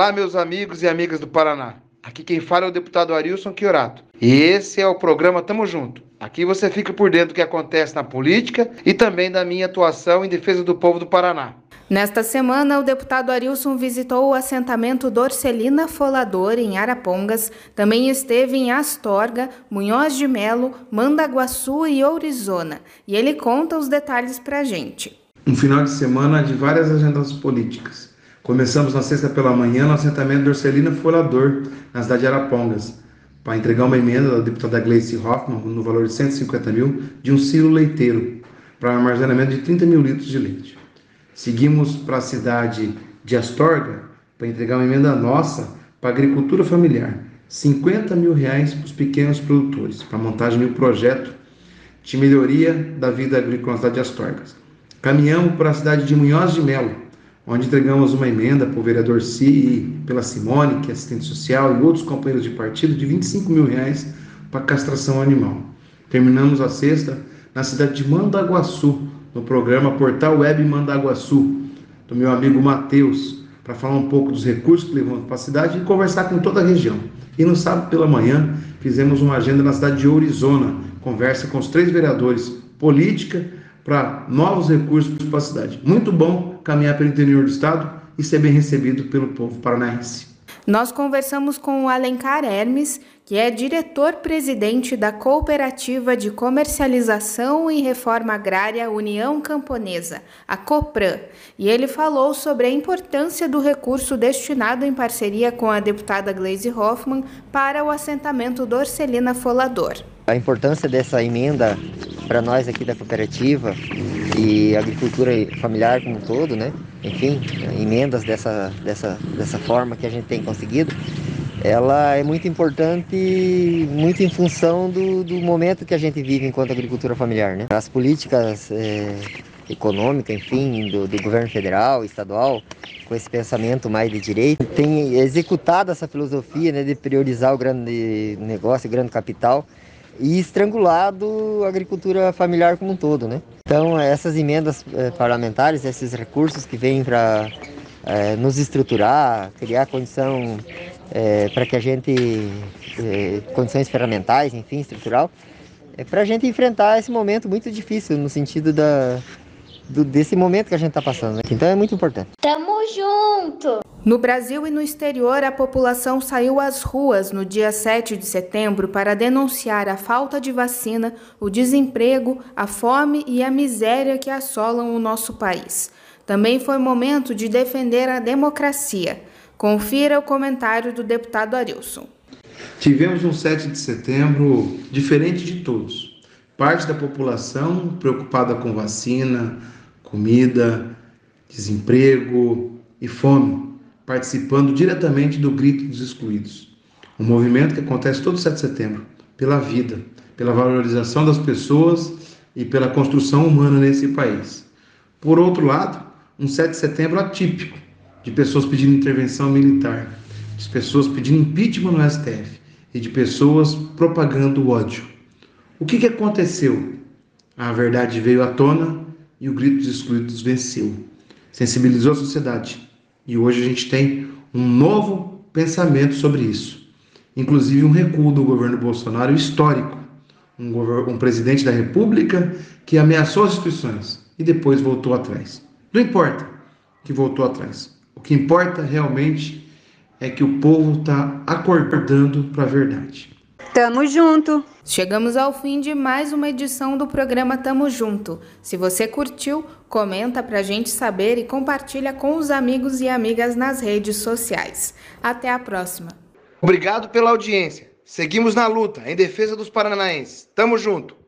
Olá, meus amigos e amigas do Paraná. Aqui quem fala é o deputado Arilson Chiorato. E esse é o programa Tamo Junto. Aqui você fica por dentro do que acontece na política e também da minha atuação em defesa do povo do Paraná. Nesta semana, o deputado Arilson visitou o assentamento Dorcelina Folador, em Arapongas, também esteve em Astorga, Munhoz de Melo, Mandaguaçu e Ourizona, e ele conta os detalhes pra gente. Um final de semana de várias agendas políticas. Começamos na sexta pela manhã no assentamento do Orcelina Folador, na cidade de Arapongas, para entregar uma emenda da deputada Gleice Hoffmann, no valor de 150 mil, de um silo leiteiro, para armazenamento de 30 mil litros de leite. Seguimos para a cidade de Astorga, para entregar uma emenda nossa para agricultura familiar, 50 mil reais para os pequenos produtores, para montagem de um projeto de melhoria da vida agrícola na cidade de Astorgas. Caminhamos para a cidade de Munhoz de Melo, onde entregamos uma emenda para o vereador Si e pela Simone, que é assistente social, e outros companheiros de partido, de 25 mil reais para castração animal. Terminamos a sexta na cidade de Mandaguaçu, no programa Portal Web Mandaguaçu, do meu amigo Matheus, para falar um pouco dos recursos que levamos para a cidade e conversar com toda a região. E no sábado pela manhã, fizemos uma agenda na cidade de Ourizona, conversa com os três vereadores, política, para novos recursos para a cidade. Muito bom caminhar pelo interior do estado e ser bem recebido pelo povo paranaense. Nós conversamos com o Alencar Hermes, que é diretor-presidente da Cooperativa de Comercialização e Reforma Agrária União Camponesa, a COPRAN, e ele falou sobre a importância do recurso destinado em parceria com a deputada Gleisi Hoffmann para o assentamento do Orcelina Folador. A importância dessa emenda para nós aqui da cooperativa e agricultura familiar como um todo, né? Enfim, emendas dessa, dessa, dessa forma que a gente tem conseguido, ela é muito importante, muito em função do, do momento que a gente vive enquanto agricultura familiar, né? As políticas é, econômicas, enfim, do, do governo federal, estadual, com esse pensamento mais de direito, tem executado essa filosofia né, de priorizar o grande negócio, o grande capital, e estrangulado a agricultura familiar como um todo, né? Então, essas emendas eh, parlamentares, esses recursos que vêm para eh, nos estruturar, criar condição eh, para que a gente, condições ferramentais, enfim, estrutural, é para a gente enfrentar esse momento muito difícil no sentido da, do, desse momento que a gente está passando. Né? Então, é muito importante. Tamo junto! No Brasil e no exterior, a população saiu às ruas no dia 7 de setembro para denunciar a falta de vacina, o desemprego, a fome e a miséria que assolam o nosso país. Também foi momento de defender a democracia. Confira o comentário do deputado Arilson. Tivemos um 7 de setembro diferente de todos. Parte da população preocupada com vacina, comida, desemprego e fome participando diretamente do Grito dos Excluídos. Um movimento que acontece todo 7 de setembro, pela vida, pela valorização das pessoas e pela construção humana nesse país. Por outro lado, um 7 de setembro atípico, de pessoas pedindo intervenção militar, de pessoas pedindo impeachment no STF e de pessoas propagando ódio. O que, que aconteceu? A verdade veio à tona e o grito dos excluídos venceu. Sensibilizou a sociedade, e hoje a gente tem um novo pensamento sobre isso. Inclusive um recuo do governo Bolsonaro histórico. Um, um presidente da República que ameaçou as instituições e depois voltou atrás. Não importa que voltou atrás. O que importa realmente é que o povo está acordando para a verdade. Tamo junto! Chegamos ao fim de mais uma edição do programa Tamo Junto. Se você curtiu, comenta pra gente saber e compartilha com os amigos e amigas nas redes sociais. Até a próxima. Obrigado pela audiência. Seguimos na luta em defesa dos paranaenses. Tamo junto.